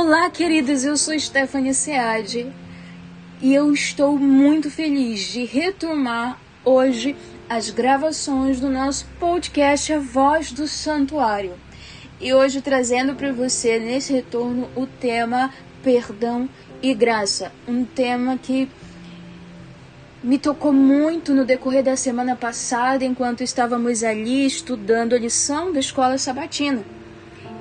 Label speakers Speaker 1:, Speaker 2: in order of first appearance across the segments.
Speaker 1: Olá, queridos, eu sou Stephanie Seade e eu estou muito feliz de retomar hoje as gravações do nosso podcast A Voz do Santuário. E hoje trazendo para você nesse retorno o tema Perdão e Graça, um tema que me tocou muito no decorrer da semana passada enquanto estávamos ali estudando a lição da escola sabatina.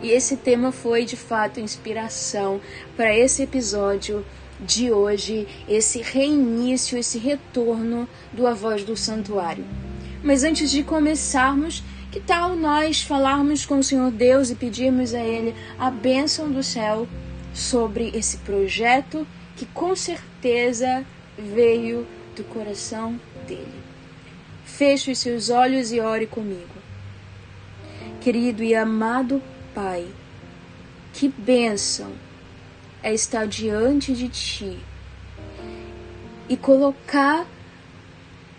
Speaker 1: E esse tema foi de fato inspiração para esse episódio de hoje, esse reinício, esse retorno do A Voz do Santuário. Mas antes de começarmos, que tal nós falarmos com o Senhor Deus e pedirmos a Ele a bênção do céu sobre esse projeto que com certeza veio do coração dele. Feche os seus olhos e ore comigo. Querido e amado Pai, que bênção é estar diante de Ti e colocar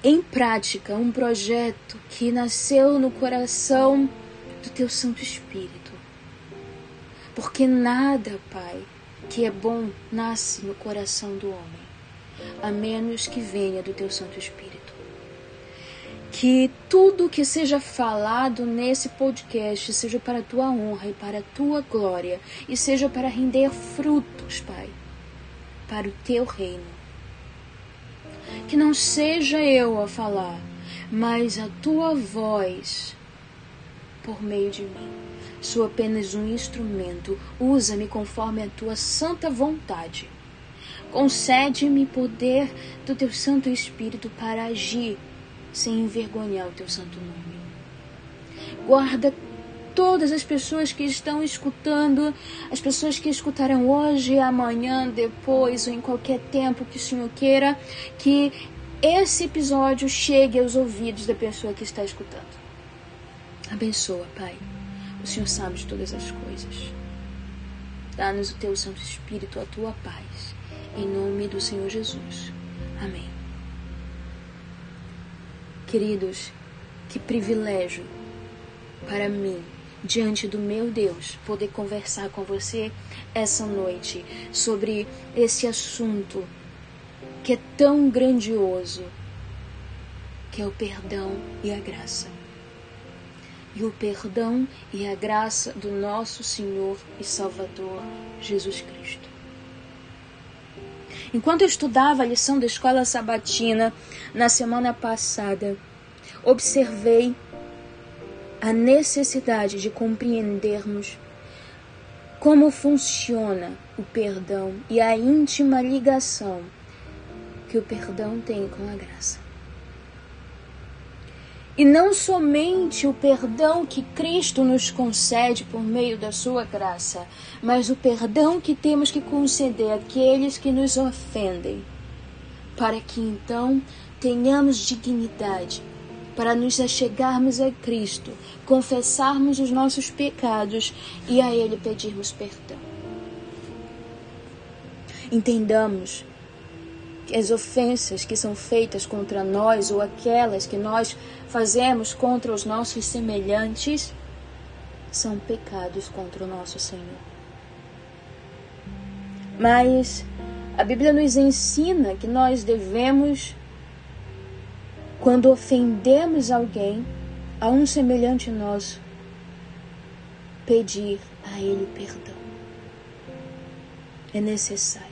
Speaker 1: em prática um projeto que nasceu no coração do Teu Santo Espírito. Porque nada, Pai, que é bom nasce no coração do homem, a menos que venha do Teu Santo Espírito que tudo que seja falado nesse podcast seja para a tua honra e para a tua glória e seja para render frutos, Pai, para o teu reino. Que não seja eu a falar, mas a tua voz por meio de mim. Sou apenas um instrumento. Usa-me conforme a tua santa vontade. Concede-me poder do teu Santo Espírito para agir sem envergonhar o teu santo nome. Guarda todas as pessoas que estão escutando, as pessoas que escutarão hoje, amanhã, depois ou em qualquer tempo que o Senhor queira, que esse episódio chegue aos ouvidos da pessoa que está escutando. Abençoa, Pai. O Senhor sabe de todas as coisas. Dá-nos o teu Santo Espírito, a tua paz. Em nome do Senhor Jesus. Amém. Queridos, que privilégio para mim, diante do meu Deus, poder conversar com você essa noite sobre esse assunto que é tão grandioso, que é o perdão e a graça. E o perdão e a graça do nosso Senhor e Salvador Jesus Cristo. Enquanto eu estudava a lição da escola sabatina na semana passada, observei a necessidade de compreendermos como funciona o perdão e a íntima ligação que o perdão tem com a graça. E não somente o perdão que Cristo nos concede por meio da sua graça, mas o perdão que temos que conceder àqueles que nos ofendem, para que então tenhamos dignidade para nos achegarmos a Cristo, confessarmos os nossos pecados e a Ele pedirmos perdão. Entendamos as ofensas que são feitas contra nós ou aquelas que nós fazemos contra os nossos semelhantes são pecados contra o nosso Senhor. Mas a Bíblia nos ensina que nós devemos, quando ofendemos alguém, a um semelhante nosso, pedir a Ele perdão. É necessário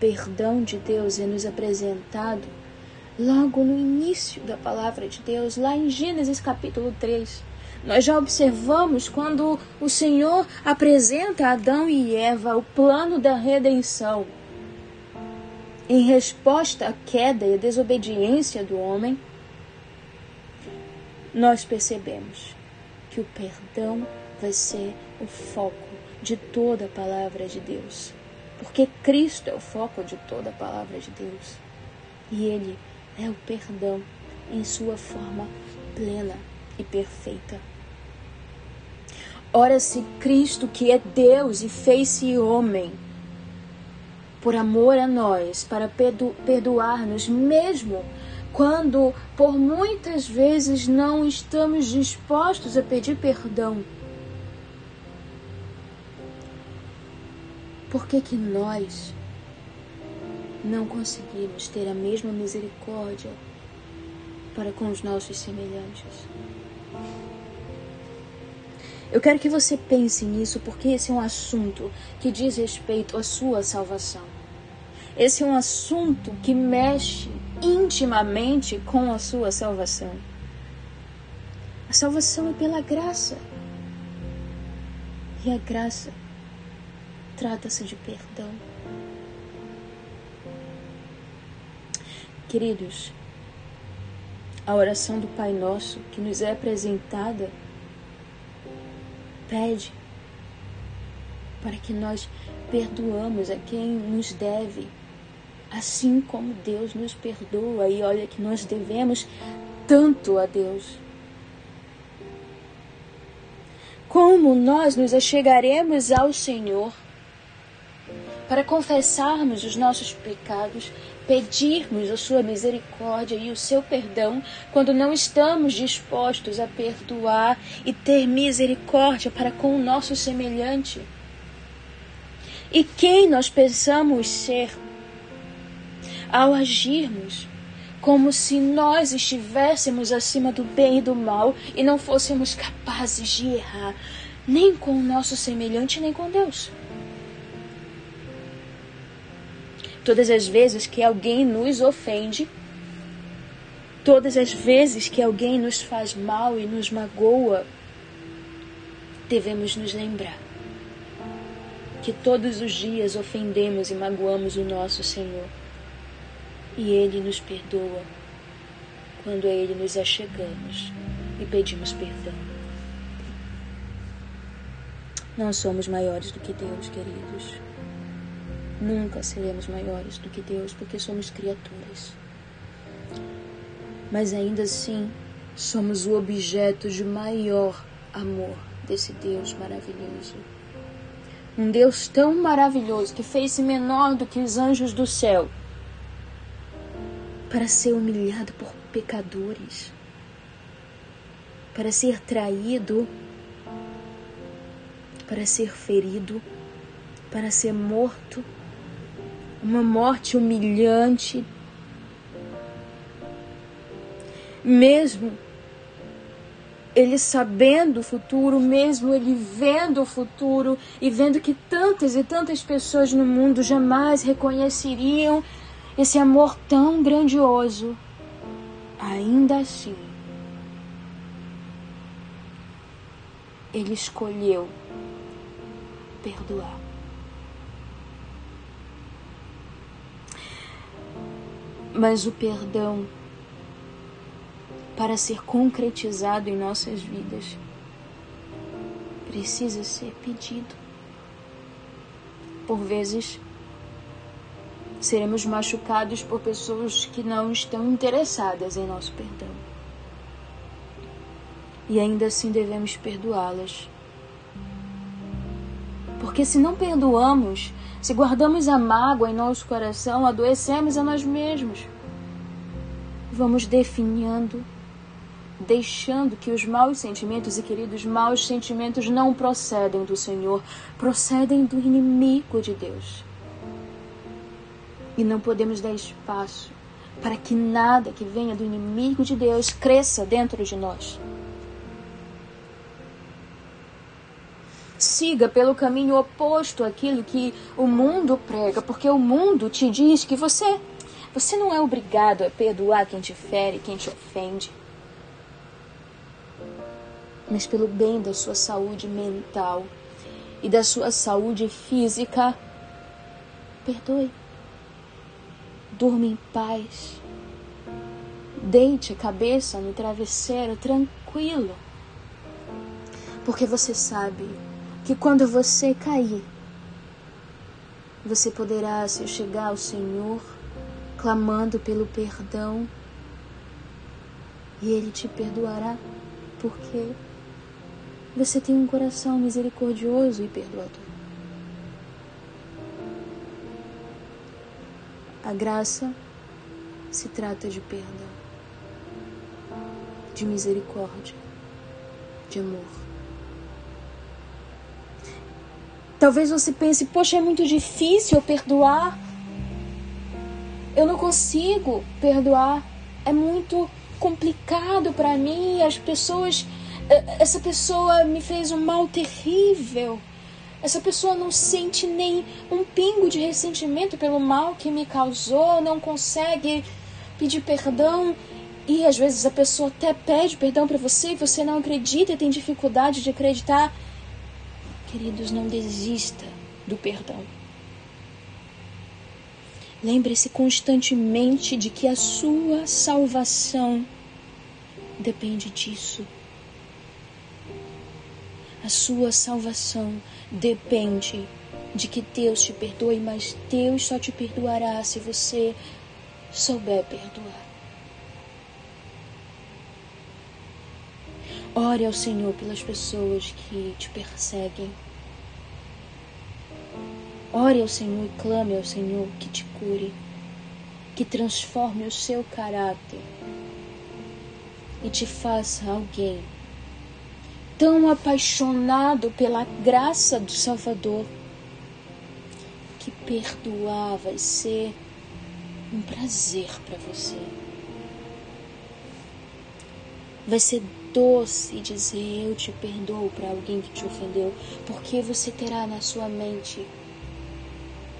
Speaker 1: perdão de Deus é nos apresentado logo no início da palavra de Deus, lá em Gênesis capítulo 3. Nós já observamos quando o Senhor apresenta a Adão e Eva o plano da redenção. Em resposta à queda e à desobediência do homem, nós percebemos que o perdão vai ser o foco de toda a palavra de Deus porque Cristo é o foco de toda a palavra de Deus. E Ele é o perdão em sua forma plena e perfeita. Ora, se Cristo, que é Deus e fez-se homem, por amor a nós, para perdoar-nos, mesmo quando por muitas vezes não estamos dispostos a pedir perdão, Por que, que nós não conseguimos ter a mesma misericórdia para com os nossos semelhantes? Eu quero que você pense nisso porque esse é um assunto que diz respeito à sua salvação. Esse é um assunto que mexe intimamente com a sua salvação. A salvação é pela graça. E a graça trata-se de perdão. Queridos, a oração do Pai Nosso que nos é apresentada pede para que nós perdoamos a quem nos deve, assim como Deus nos perdoa. E olha que nós devemos tanto a Deus. Como nós nos achegaremos ao Senhor para confessarmos os nossos pecados, pedirmos a sua misericórdia e o seu perdão quando não estamos dispostos a perdoar e ter misericórdia para com o nosso semelhante. E quem nós pensamos ser ao agirmos como se nós estivéssemos acima do bem e do mal e não fôssemos capazes de errar nem com o nosso semelhante nem com Deus. Todas as vezes que alguém nos ofende, todas as vezes que alguém nos faz mal e nos magoa, devemos nos lembrar que todos os dias ofendemos e magoamos o nosso Senhor. E Ele nos perdoa quando a Ele nos achegamos e pedimos perdão. Não somos maiores do que Deus, queridos. Nunca seremos maiores do que Deus porque somos criaturas. Mas ainda assim, somos o objeto de maior amor desse Deus maravilhoso. Um Deus tão maravilhoso que fez-se menor do que os anjos do céu para ser humilhado por pecadores, para ser traído, para ser ferido, para ser morto uma morte humilhante. Mesmo ele sabendo o futuro, mesmo ele vendo o futuro e vendo que tantas e tantas pessoas no mundo jamais reconheceriam esse amor tão grandioso, ainda assim, ele escolheu perdoar. Mas o perdão, para ser concretizado em nossas vidas, precisa ser pedido. Por vezes, seremos machucados por pessoas que não estão interessadas em nosso perdão. E ainda assim devemos perdoá-las. Porque se não perdoamos, se guardamos a mágoa em nosso coração, adoecemos a nós mesmos. Vamos definhando, deixando que os maus sentimentos, e queridos, maus sentimentos não procedem do Senhor, procedem do inimigo de Deus. E não podemos dar espaço para que nada que venha do inimigo de Deus cresça dentro de nós. Siga pelo caminho oposto àquilo que o mundo prega, porque o mundo te diz que você você não é obrigado a perdoar quem te fere, quem te ofende. Mas pelo bem da sua saúde mental e da sua saúde física, perdoe. Durma em paz. Deite a cabeça no travesseiro tranquilo. Porque você sabe que quando você cair, você poderá se chegar ao Senhor clamando pelo perdão e Ele te perdoará, porque você tem um coração misericordioso e perdoador. A graça se trata de perdão, de misericórdia, de amor. Talvez você pense, poxa, é muito difícil perdoar. Eu não consigo perdoar. É muito complicado para mim. As pessoas. Eh, essa pessoa me fez um mal terrível. Essa pessoa não sente nem um pingo de ressentimento pelo mal que me causou, não consegue pedir perdão. E às vezes a pessoa até pede perdão para você e você não acredita e tem dificuldade de acreditar. Queridos, não desista do perdão. Lembre-se constantemente de que a sua salvação depende disso. A sua salvação depende de que Deus te perdoe, mas Deus só te perdoará se você souber perdoar. Ore ao Senhor pelas pessoas que te perseguem. Ore ao Senhor e clame ao Senhor que te cure, que transforme o seu caráter e te faça alguém tão apaixonado pela graça do Salvador que perdoar vai ser um prazer para você. Vai ser doce dizer eu te perdoo para alguém que te ofendeu, porque você terá na sua mente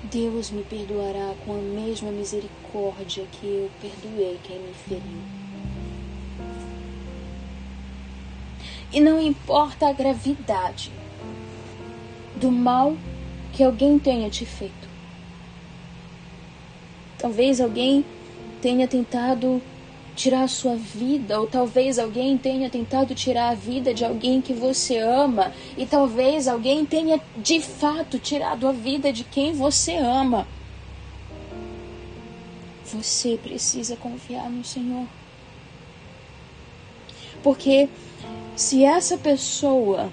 Speaker 1: Deus me perdoará com a mesma misericórdia que eu perdoei quem me feriu. E não importa a gravidade do mal que alguém tenha te feito. Talvez alguém tenha tentado tirar a sua vida, ou talvez alguém tenha tentado tirar a vida de alguém que você ama, e talvez alguém tenha de fato tirado a vida de quem você ama. Você precisa confiar no Senhor. Porque se essa pessoa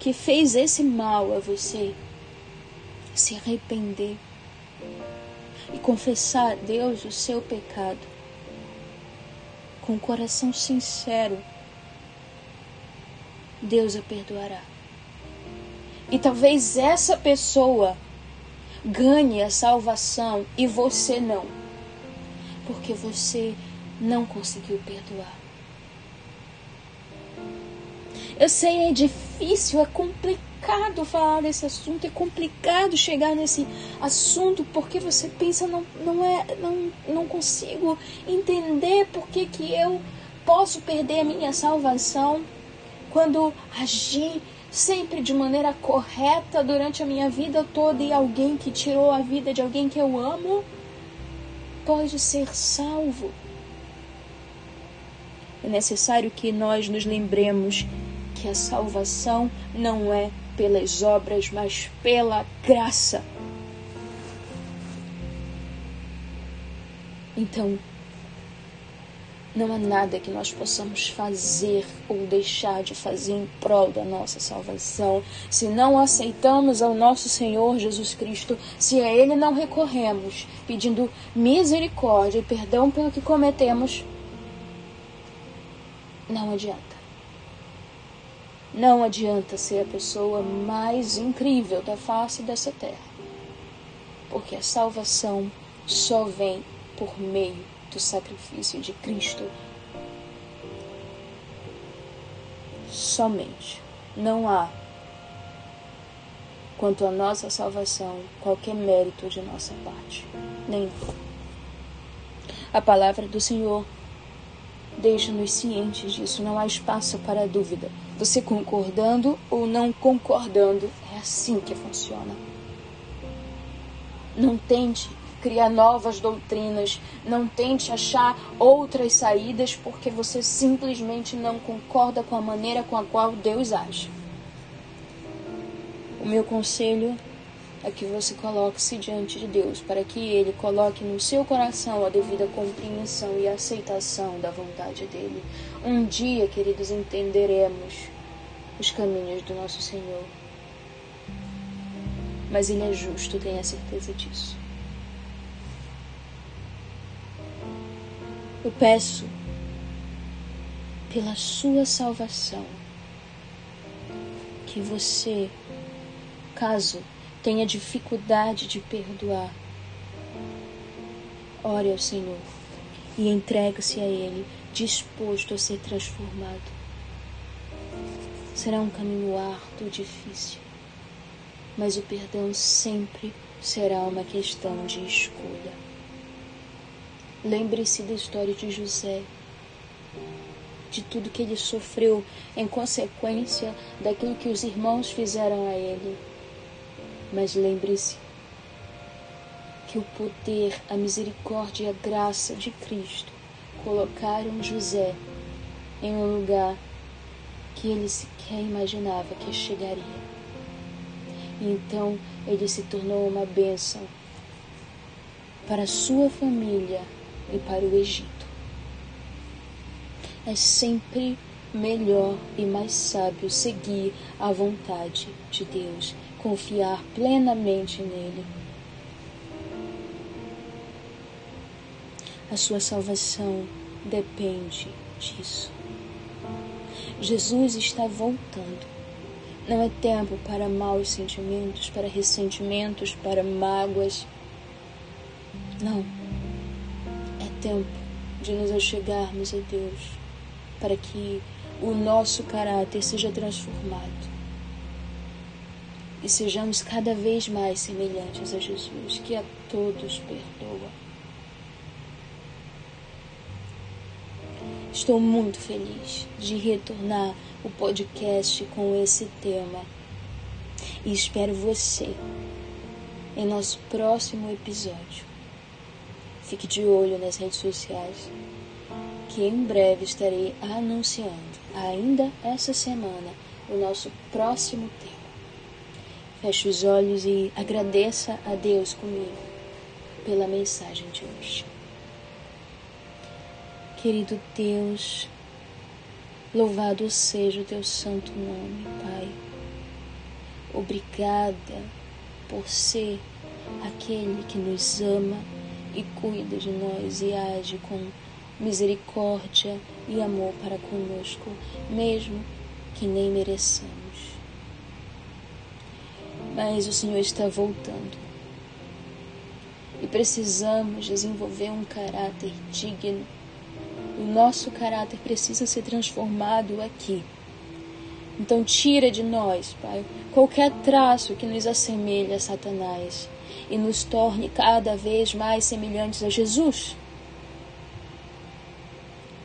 Speaker 1: que fez esse mal a você se arrepender, confessar a Deus o seu pecado com o coração sincero, Deus a perdoará. E talvez essa pessoa ganhe a salvação e você não, porque você não conseguiu perdoar. Eu sei, é difícil, é complicado complicado falar desse assunto, é complicado chegar nesse assunto porque você pensa não, não é não, não consigo entender por que, que eu posso perder a minha salvação quando agi sempre de maneira correta durante a minha vida toda e alguém que tirou a vida de alguém que eu amo pode ser salvo. É necessário que nós nos lembremos que a salvação não é pelas obras, mas pela graça. Então, não há nada que nós possamos fazer ou deixar de fazer em prol da nossa salvação. Se não aceitamos ao nosso Senhor Jesus Cristo, se a Ele não recorremos, pedindo misericórdia e perdão pelo que cometemos, não adianta. Não adianta ser a pessoa mais incrível da face dessa terra, porque a salvação só vem por meio do sacrifício de Cristo. Somente. Não há, quanto à nossa salvação, qualquer mérito de nossa parte. Nenhum. A palavra do Senhor deixa-nos cientes disso, não há espaço para dúvida. Você concordando ou não concordando, é assim que funciona. Não tente criar novas doutrinas, não tente achar outras saídas porque você simplesmente não concorda com a maneira com a qual Deus age. O meu conselho é que você coloque-se diante de Deus, para que Ele coloque no seu coração a devida compreensão e aceitação da vontade dEle. Um dia, queridos, entenderemos os caminhos do nosso Senhor. Mas Ele é justo, tenha certeza disso. Eu peço pela sua salvação que você caso tenha dificuldade de perdoar, ore ao Senhor e entregue-se a Ele, disposto a ser transformado. Será um caminho árduo, difícil, mas o perdão sempre será uma questão de escolha. Lembre-se da história de José, de tudo que ele sofreu em consequência daquilo que os irmãos fizeram a ele. Mas lembre-se que o poder, a misericórdia e a graça de Cristo colocaram José em um lugar que ele sequer imaginava que chegaria. Então ele se tornou uma bênção para sua família e para o Egito. É sempre melhor e mais sábio seguir a vontade de Deus, confiar plenamente nele. A sua salvação depende disso. Jesus está voltando. Não é tempo para maus sentimentos, para ressentimentos, para mágoas. Não tempo de nos achegarmos a Deus, para que o nosso caráter seja transformado e sejamos cada vez mais semelhantes a Jesus, que a todos perdoa. Estou muito feliz de retornar o podcast com esse tema e espero você em nosso próximo episódio. Fique de olho nas redes sociais, que em breve estarei anunciando, ainda essa semana, o nosso próximo tema. Feche os olhos e agradeça a Deus comigo pela mensagem de hoje. Querido Deus, louvado seja o teu santo nome, Pai. Obrigada por ser aquele que nos ama e cuida de nós e age com misericórdia e amor para conosco, mesmo que nem mereçamos. Mas o Senhor está voltando e precisamos desenvolver um caráter digno. O nosso caráter precisa ser transformado aqui. Então, tira de nós, Pai, qualquer traço que nos assemelhe a Satanás e nos torne cada vez mais semelhantes a Jesus.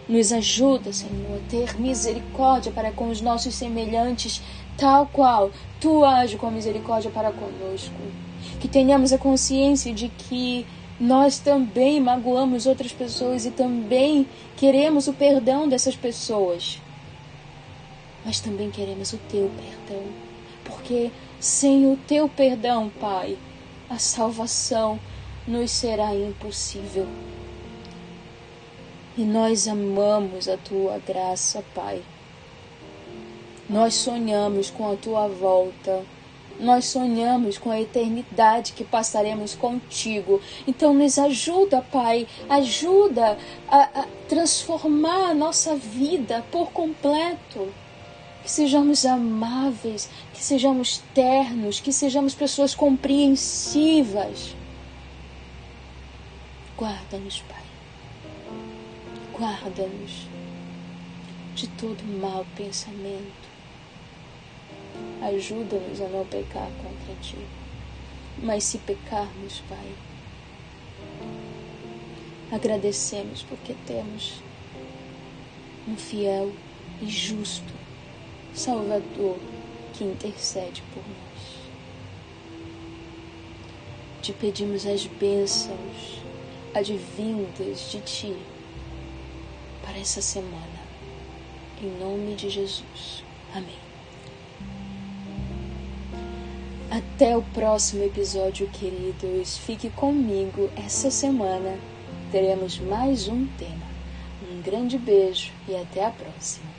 Speaker 1: Nos ajuda, Senhor, a ter misericórdia para com os nossos semelhantes, tal qual tu age com misericórdia para conosco. Que tenhamos a consciência de que nós também magoamos outras pessoas e também queremos o perdão dessas pessoas. Mas também queremos o teu perdão, porque sem o teu perdão, Pai, a salvação nos será impossível. E nós amamos a tua graça, Pai. Nós sonhamos com a tua volta. Nós sonhamos com a eternidade que passaremos contigo. Então, nos ajuda, Pai. Ajuda a, a transformar a nossa vida por completo que sejamos amáveis, que sejamos ternos, que sejamos pessoas compreensivas. Guarda-nos, Pai. Guarda-nos de todo mau pensamento. Ajuda-nos a não pecar contra Ti. Mas se pecarmos, Pai, agradecemos porque temos um fiel e justo Salvador que intercede por nós. Te pedimos as bênçãos advindas de Ti para essa semana. Em nome de Jesus. Amém. Até o próximo episódio, queridos. Fique comigo essa semana. Teremos mais um tema. Um grande beijo e até a próxima.